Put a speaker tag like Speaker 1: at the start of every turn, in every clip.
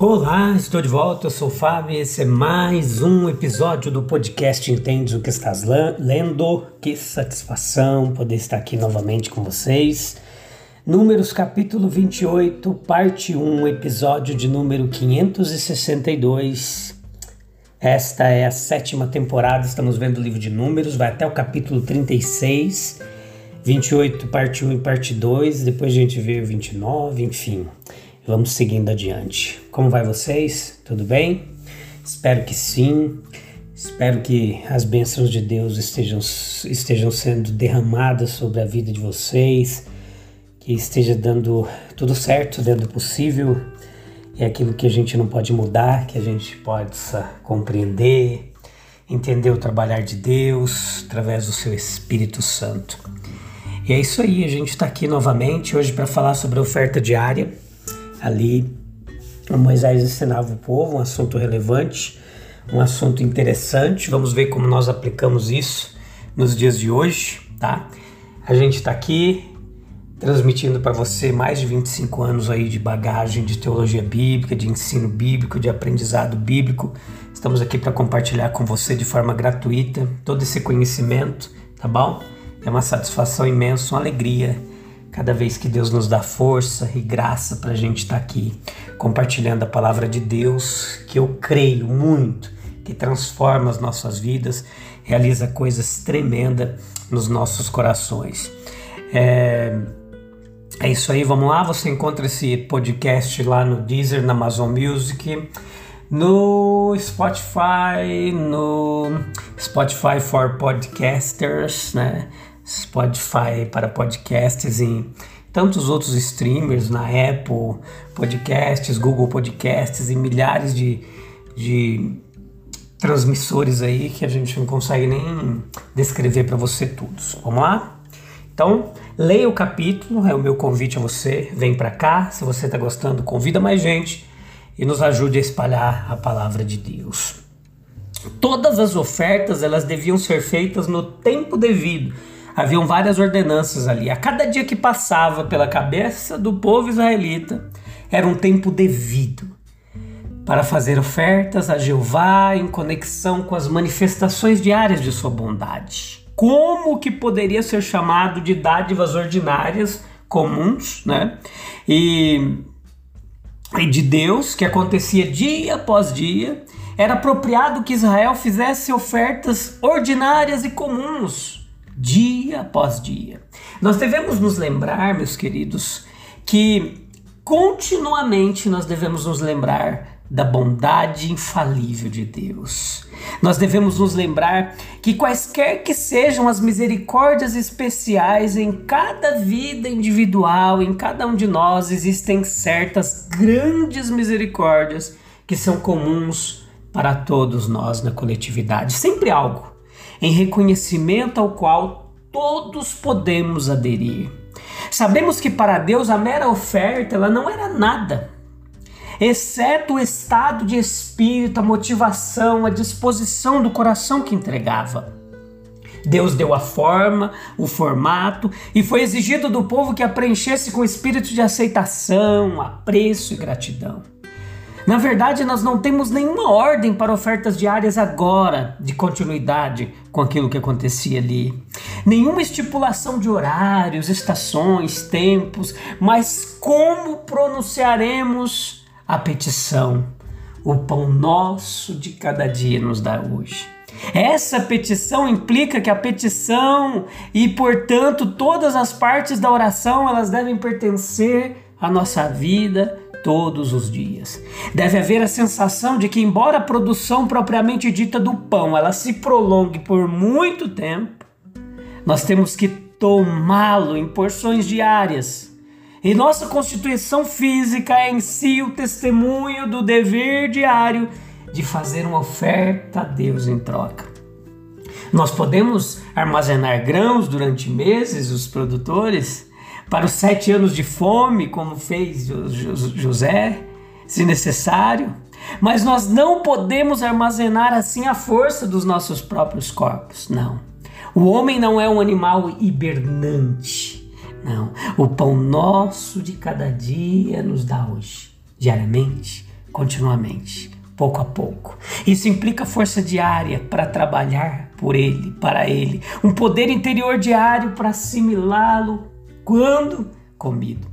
Speaker 1: Olá, estou de volta, eu sou o Fábio e esse é mais um episódio do podcast Entendes o que estás lendo. Que satisfação poder estar aqui novamente com vocês. Números capítulo 28, parte 1, episódio de número 562. Esta é a sétima temporada, estamos vendo o livro de Números, vai até o capítulo 36. 28, parte 1 e parte 2, depois a gente vê o 29, enfim. Vamos seguindo adiante. Como vai vocês? Tudo bem? Espero que sim. Espero que as bênçãos de Deus estejam, estejam sendo derramadas sobre a vida de vocês, que esteja dando tudo certo dentro do possível e aquilo que a gente não pode mudar, que a gente possa compreender, entender o trabalhar de Deus através do seu Espírito Santo. E é isso aí, a gente está aqui novamente hoje para falar sobre a oferta diária Ali, Moisés ensinava o povo um assunto relevante, um assunto interessante. Vamos ver como nós aplicamos isso nos dias de hoje, tá? A gente está aqui transmitindo para você mais de 25 anos aí de bagagem de teologia bíblica, de ensino bíblico, de aprendizado bíblico. Estamos aqui para compartilhar com você de forma gratuita todo esse conhecimento, tá bom? É uma satisfação imensa, uma alegria cada vez que Deus nos dá força e graça para a gente estar tá aqui compartilhando a palavra de Deus, que eu creio muito que transforma as nossas vidas, realiza coisas tremendas nos nossos corações. É, é isso aí, vamos lá. Você encontra esse podcast lá no Deezer, na Amazon Music, no Spotify, no Spotify for Podcasters, né? Spotify para podcasts e tantos outros streamers na Apple Podcasts, Google Podcasts e milhares de, de transmissores aí que a gente não consegue nem descrever para você todos. Vamos lá? Então, leia o capítulo, é o meu convite a você. Vem para cá, se você está gostando, convida mais gente e nos ajude a espalhar a palavra de Deus. Todas as ofertas elas deviam ser feitas no tempo devido haviam várias ordenanças ali. A cada dia que passava pela cabeça do povo israelita era um tempo devido para fazer ofertas a Jeová em conexão com as manifestações diárias de sua bondade. Como que poderia ser chamado de dádivas ordinárias comuns, né? E, e de Deus que acontecia dia após dia, era apropriado que Israel fizesse ofertas ordinárias e comuns dia após dia. Nós devemos nos lembrar, meus queridos, que continuamente nós devemos nos lembrar da bondade infalível de Deus. Nós devemos nos lembrar que, quaisquer que sejam as misericórdias especiais em cada vida individual, em cada um de nós, existem certas grandes misericórdias que são comuns para todos nós na coletividade. Sempre algo em reconhecimento ao qual todos podemos aderir. Sabemos que para Deus a mera oferta ela não era nada, exceto o estado de espírito, a motivação, a disposição do coração que entregava. Deus deu a forma, o formato, e foi exigido do povo que a preenchesse com espírito de aceitação, apreço e gratidão. Na verdade, nós não temos nenhuma ordem para ofertas diárias agora, de continuidade com aquilo que acontecia ali. Nenhuma estipulação de horários, estações, tempos, mas como pronunciaremos a petição? O pão nosso de cada dia nos dá hoje. Essa petição implica que a petição e, portanto, todas as partes da oração, elas devem pertencer à nossa vida, todos os dias. Deve haver a sensação de que, embora a produção propriamente dita do pão ela se prolongue por muito tempo, nós temos que tomá-lo em porções diárias. E nossa constituição física é em si o testemunho do dever diário de fazer uma oferta a Deus em troca. Nós podemos armazenar grãos durante meses, os produtores, para os sete anos de fome, como fez José, se necessário, mas nós não podemos armazenar assim a força dos nossos próprios corpos, não. O homem não é um animal hibernante, não. O pão nosso de cada dia nos dá hoje, diariamente, continuamente, pouco a pouco. Isso implica força diária para trabalhar por ele, para ele, um poder interior diário para assimilá-lo quando comido.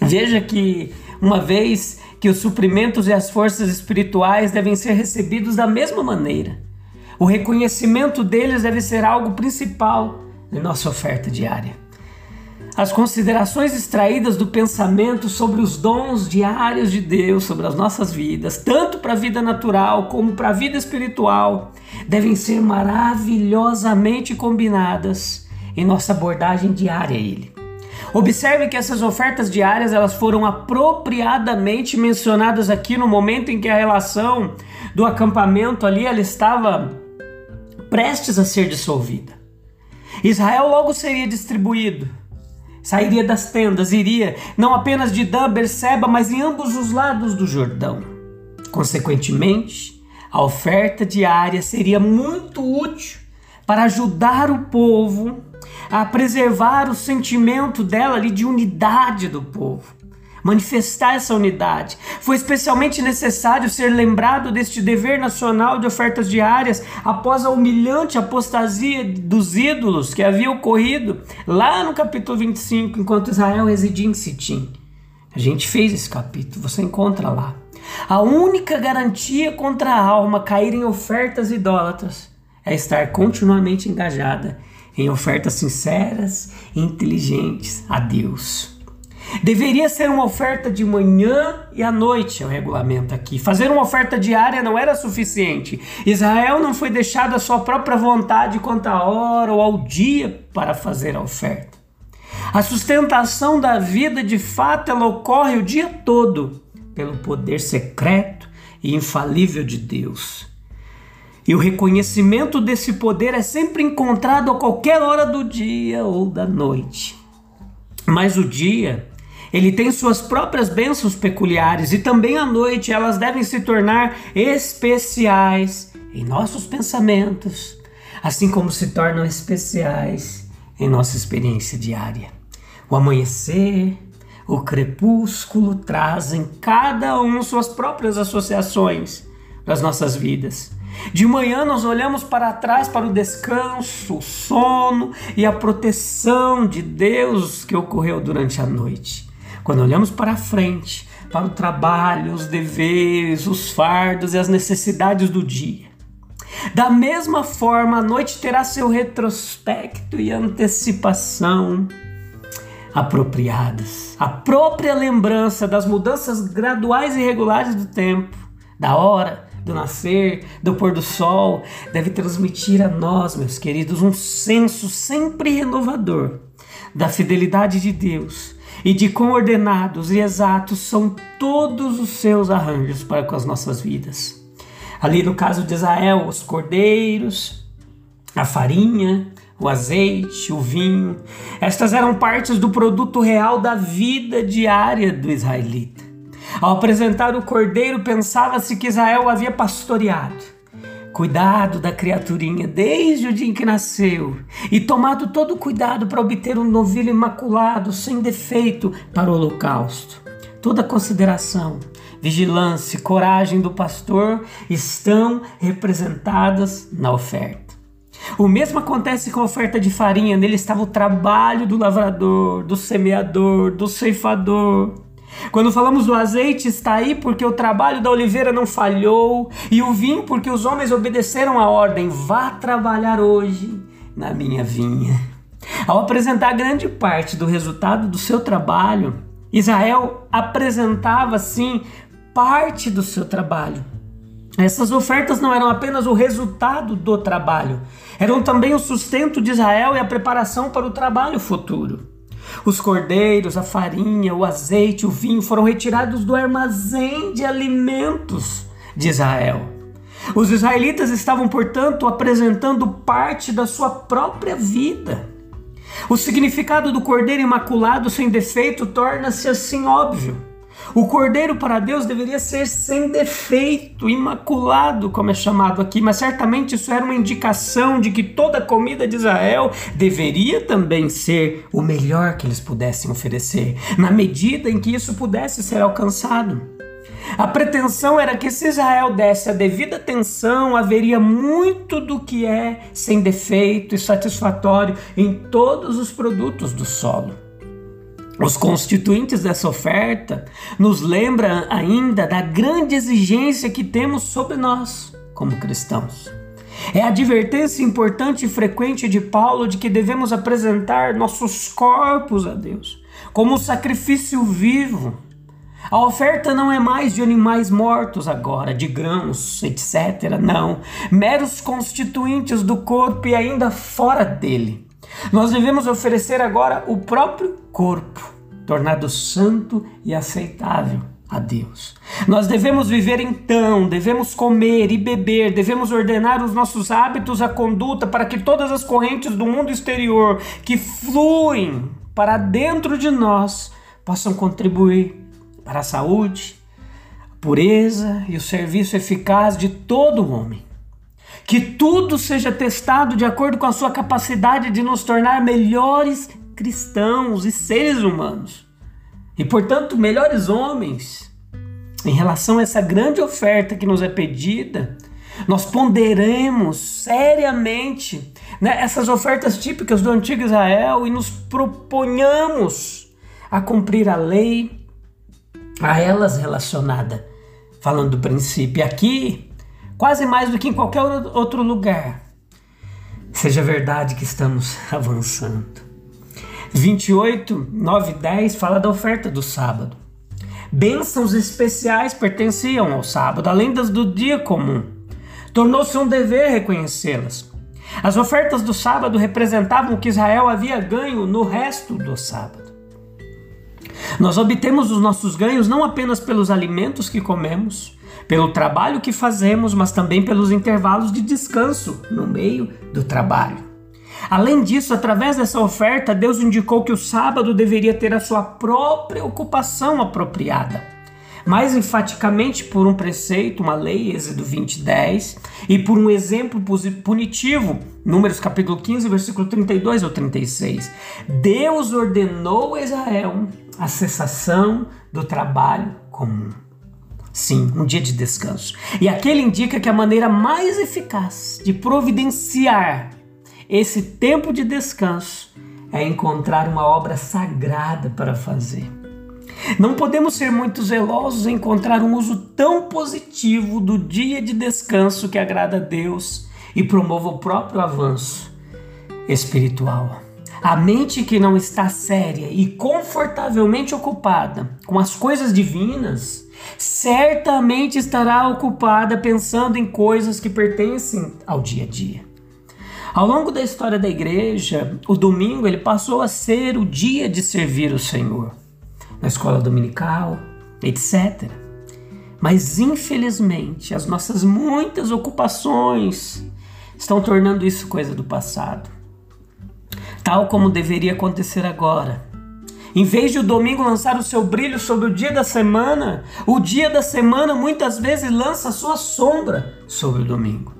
Speaker 1: Veja que uma vez que os suprimentos e as forças espirituais devem ser recebidos da mesma maneira. O reconhecimento deles deve ser algo principal em nossa oferta diária. As considerações extraídas do pensamento sobre os dons diários de Deus sobre as nossas vidas, tanto para a vida natural como para a vida espiritual, devem ser maravilhosamente combinadas em nossa abordagem diária a Ele. Observe que essas ofertas diárias elas foram apropriadamente mencionadas aqui no momento em que a relação do acampamento ali ela estava prestes a ser dissolvida. Israel logo seria distribuído, sairia das tendas, iria não apenas de Dan, Berseba, mas em ambos os lados do Jordão. Consequentemente, a oferta diária seria muito útil para ajudar o povo a preservar o sentimento dela ali de unidade do povo, manifestar essa unidade. Foi especialmente necessário ser lembrado deste dever nacional de ofertas diárias após a humilhante apostasia dos ídolos que havia ocorrido lá no capítulo 25, enquanto Israel residia em Sitim. A gente fez esse capítulo, você encontra lá. A única garantia contra a alma cair em ofertas idólatras é estar continuamente engajada em ofertas sinceras e inteligentes a Deus. Deveria ser uma oferta de manhã e à noite, é o regulamento aqui. Fazer uma oferta diária não era suficiente. Israel não foi deixado à sua própria vontade quanto à hora ou ao dia para fazer a oferta. A sustentação da vida, de fato, ela ocorre o dia todo pelo poder secreto e infalível de Deus. E o reconhecimento desse poder é sempre encontrado a qualquer hora do dia ou da noite. Mas o dia, ele tem suas próprias bênçãos peculiares e também à noite elas devem se tornar especiais em nossos pensamentos, assim como se tornam especiais em nossa experiência diária. O amanhecer, o crepúsculo trazem cada um suas próprias associações das nossas vidas. De manhã nós olhamos para trás para o descanso, o sono e a proteção de Deus que ocorreu durante a noite. Quando olhamos para frente, para o trabalho, os deveres, os fardos e as necessidades do dia. Da mesma forma, a noite terá seu retrospecto e antecipação apropriadas. A própria lembrança das mudanças graduais e regulares do tempo, da hora, do nascer, do pôr do sol, deve transmitir a nós, meus queridos, um senso sempre renovador da fidelidade de Deus e de quão ordenados e exatos são todos os seus arranjos para com as nossas vidas. Ali no caso de Israel, os cordeiros, a farinha, o azeite, o vinho, estas eram partes do produto real da vida diária do israelita. Ao apresentar o cordeiro, pensava-se que Israel havia pastoreado, cuidado da criaturinha desde o dia em que nasceu e tomado todo o cuidado para obter um novilho imaculado, sem defeito, para o holocausto. Toda consideração, vigilância e coragem do pastor estão representadas na oferta. O mesmo acontece com a oferta de farinha, nele estava o trabalho do lavrador, do semeador, do ceifador. Quando falamos do azeite, está aí porque o trabalho da oliveira não falhou, e o vinho porque os homens obedeceram a ordem: vá trabalhar hoje na minha vinha. Ao apresentar grande parte do resultado do seu trabalho, Israel apresentava sim parte do seu trabalho. Essas ofertas não eram apenas o resultado do trabalho, eram também o sustento de Israel e a preparação para o trabalho futuro. Os cordeiros, a farinha, o azeite, o vinho foram retirados do armazém de alimentos de Israel. Os israelitas estavam, portanto, apresentando parte da sua própria vida. O significado do cordeiro imaculado sem defeito torna-se assim óbvio. O cordeiro para Deus deveria ser sem defeito, imaculado, como é chamado aqui, mas certamente isso era uma indicação de que toda a comida de Israel deveria também ser o melhor que eles pudessem oferecer, na medida em que isso pudesse ser alcançado. A pretensão era que se Israel desse a devida atenção, haveria muito do que é sem defeito e satisfatório em todos os produtos do solo. Os constituintes dessa oferta nos lembram ainda da grande exigência que temos sobre nós, como cristãos. É a advertência importante e frequente de Paulo de que devemos apresentar nossos corpos a Deus como um sacrifício vivo, a oferta não é mais de animais mortos agora, de grãos, etc. Não. Meros constituintes do corpo e ainda fora dele. Nós devemos oferecer agora o próprio corpo, tornado santo e aceitável a Deus. Nós devemos viver então, devemos comer e beber, devemos ordenar os nossos hábitos, a conduta, para que todas as correntes do mundo exterior que fluem para dentro de nós possam contribuir para a saúde, a pureza e o serviço eficaz de todo homem. Que tudo seja testado de acordo com a sua capacidade de nos tornar melhores cristãos e seres humanos. E, portanto, melhores homens. Em relação a essa grande oferta que nos é pedida, nós ponderemos seriamente né, essas ofertas típicas do antigo Israel e nos proponhamos a cumprir a lei, a elas relacionada, falando do princípio. Aqui, quase mais do que em qualquer outro lugar, seja verdade que estamos avançando. 28, 9 e 10 fala da oferta do sábado. Bênçãos especiais pertenciam ao sábado, além das do dia comum. Tornou-se um dever reconhecê-las. As ofertas do sábado representavam o que Israel havia ganho no resto do sábado. Nós obtemos os nossos ganhos não apenas pelos alimentos que comemos, pelo trabalho que fazemos, mas também pelos intervalos de descanso no meio do trabalho. Além disso, através dessa oferta, Deus indicou que o sábado deveria ter a sua própria ocupação apropriada mais enfaticamente por um preceito, uma lei, Êxodo 20, 10, e por um exemplo punitivo, Números capítulo 15, versículo 32 ou 36. Deus ordenou a Israel a cessação do trabalho comum. Sim, um dia de descanso. E aquele indica que a maneira mais eficaz de providenciar esse tempo de descanso é encontrar uma obra sagrada para fazer. Não podemos ser muito zelosos em encontrar um uso tão positivo do dia de descanso que agrada a Deus e promova o próprio avanço espiritual. A mente que não está séria e confortavelmente ocupada com as coisas divinas, certamente estará ocupada pensando em coisas que pertencem ao dia a dia. Ao longo da história da igreja, o domingo ele passou a ser o dia de servir o Senhor na escola dominical, etc. Mas infelizmente, as nossas muitas ocupações estão tornando isso coisa do passado. Tal como deveria acontecer agora. Em vez de o domingo lançar o seu brilho sobre o dia da semana, o dia da semana muitas vezes lança a sua sombra sobre o domingo.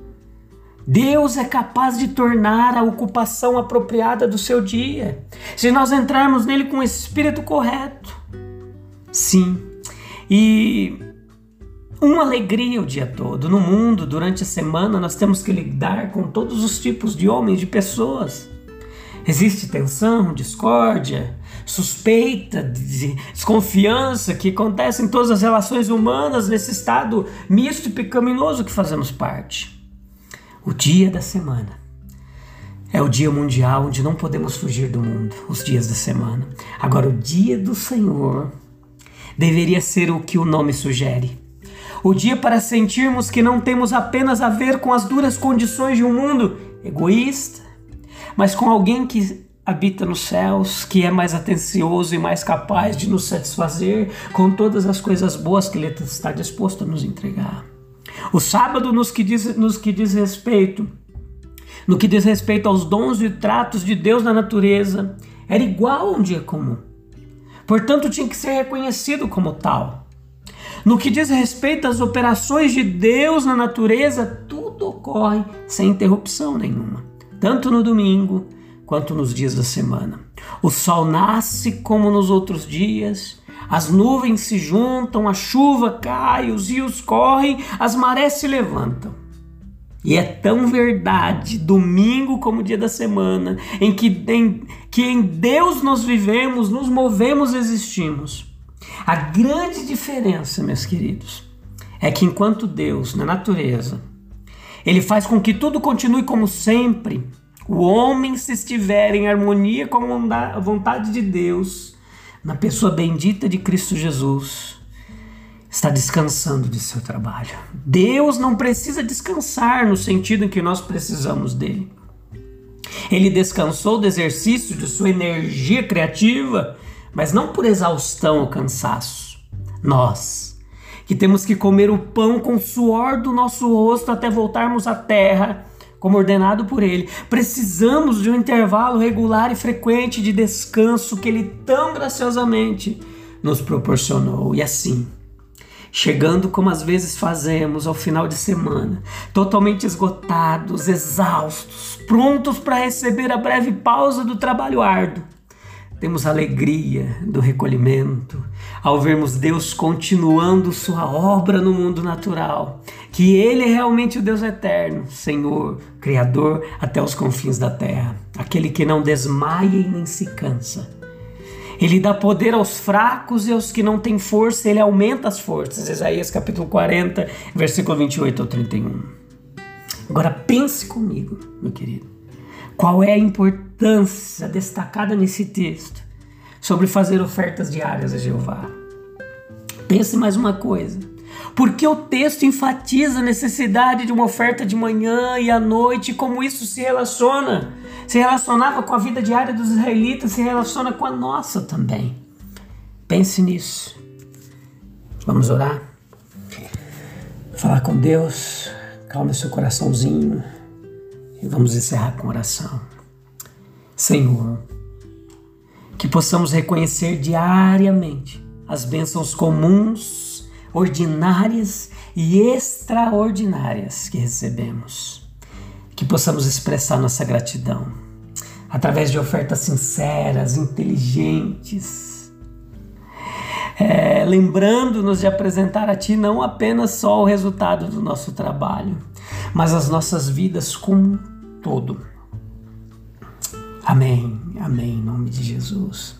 Speaker 1: Deus é capaz de tornar a ocupação apropriada do seu dia, se nós entrarmos nele com o espírito correto. Sim, e uma alegria o dia todo. No mundo, durante a semana, nós temos que lidar com todos os tipos de homens, de pessoas. Existe tensão, discórdia, suspeita, desconfiança que acontece em todas as relações humanas nesse estado misto e pecaminoso que fazemos parte. O dia da semana é o dia mundial onde não podemos fugir do mundo, os dias da semana. Agora, o dia do Senhor deveria ser o que o nome sugere. O dia para sentirmos que não temos apenas a ver com as duras condições de um mundo egoísta, mas com alguém que habita nos céus, que é mais atencioso e mais capaz de nos satisfazer com todas as coisas boas que Ele está disposto a nos entregar. O sábado, nos que diz, nos que diz respeito, no que diz respeito aos dons e tratos de Deus na natureza, era igual a um dia comum. Portanto, tinha que ser reconhecido como tal. No que diz respeito às operações de Deus na natureza, tudo ocorre sem interrupção nenhuma, tanto no domingo quanto nos dias da semana. O sol nasce como nos outros dias, as nuvens se juntam, a chuva cai, os rios correm, as marés se levantam. E é tão verdade, domingo como dia da semana, em que em, que em Deus nós vivemos, nos movemos, existimos. A grande diferença, meus queridos, é que enquanto Deus, na natureza, ele faz com que tudo continue como sempre, o homem, se estiver em harmonia com a vontade de Deus, na pessoa bendita de Cristo Jesus, está descansando de seu trabalho. Deus não precisa descansar no sentido em que nós precisamos dele. Ele descansou do exercício de sua energia criativa, mas não por exaustão ou cansaço. Nós, que temos que comer o pão com o suor do nosso rosto até voltarmos à terra, como ordenado por Ele. Precisamos de um intervalo regular e frequente de descanso que Ele tão graciosamente nos proporcionou. E assim, chegando como às vezes fazemos ao final de semana, totalmente esgotados, exaustos, prontos para receber a breve pausa do trabalho árduo temos alegria do recolhimento ao vermos Deus continuando sua obra no mundo natural, que Ele é realmente o Deus eterno, Senhor, Criador até os confins da terra, aquele que não desmaia e nem se cansa. Ele dá poder aos fracos e aos que não têm força, ele aumenta as forças. Isaías capítulo 40, versículo 28 ao 31. Agora pense comigo, meu querido. Qual é a importância destacada nesse texto sobre fazer ofertas diárias a Jeová? Pense mais uma coisa. Porque o texto enfatiza a necessidade de uma oferta de manhã e à noite, como isso se relaciona, se relacionava com a vida diária dos israelitas, se relaciona com a nossa também. Pense nisso. Vamos orar? Falar com Deus, calma seu coraçãozinho. E vamos encerrar com oração. Senhor, que possamos reconhecer diariamente as bênçãos comuns, ordinárias e extraordinárias que recebemos. Que possamos expressar nossa gratidão através de ofertas sinceras, inteligentes, é, lembrando-nos de apresentar a Ti não apenas só o resultado do nosso trabalho, mas as nossas vidas como todo. Amém, amém, em nome de Jesus.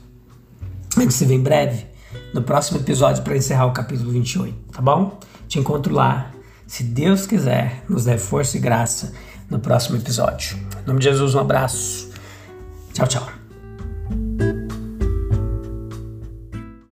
Speaker 1: A gente se vê em breve no próximo episódio para encerrar o capítulo 28, tá bom? Te encontro lá, se Deus quiser, nos dê força e graça no próximo episódio. Em nome de Jesus, um abraço. Tchau, tchau.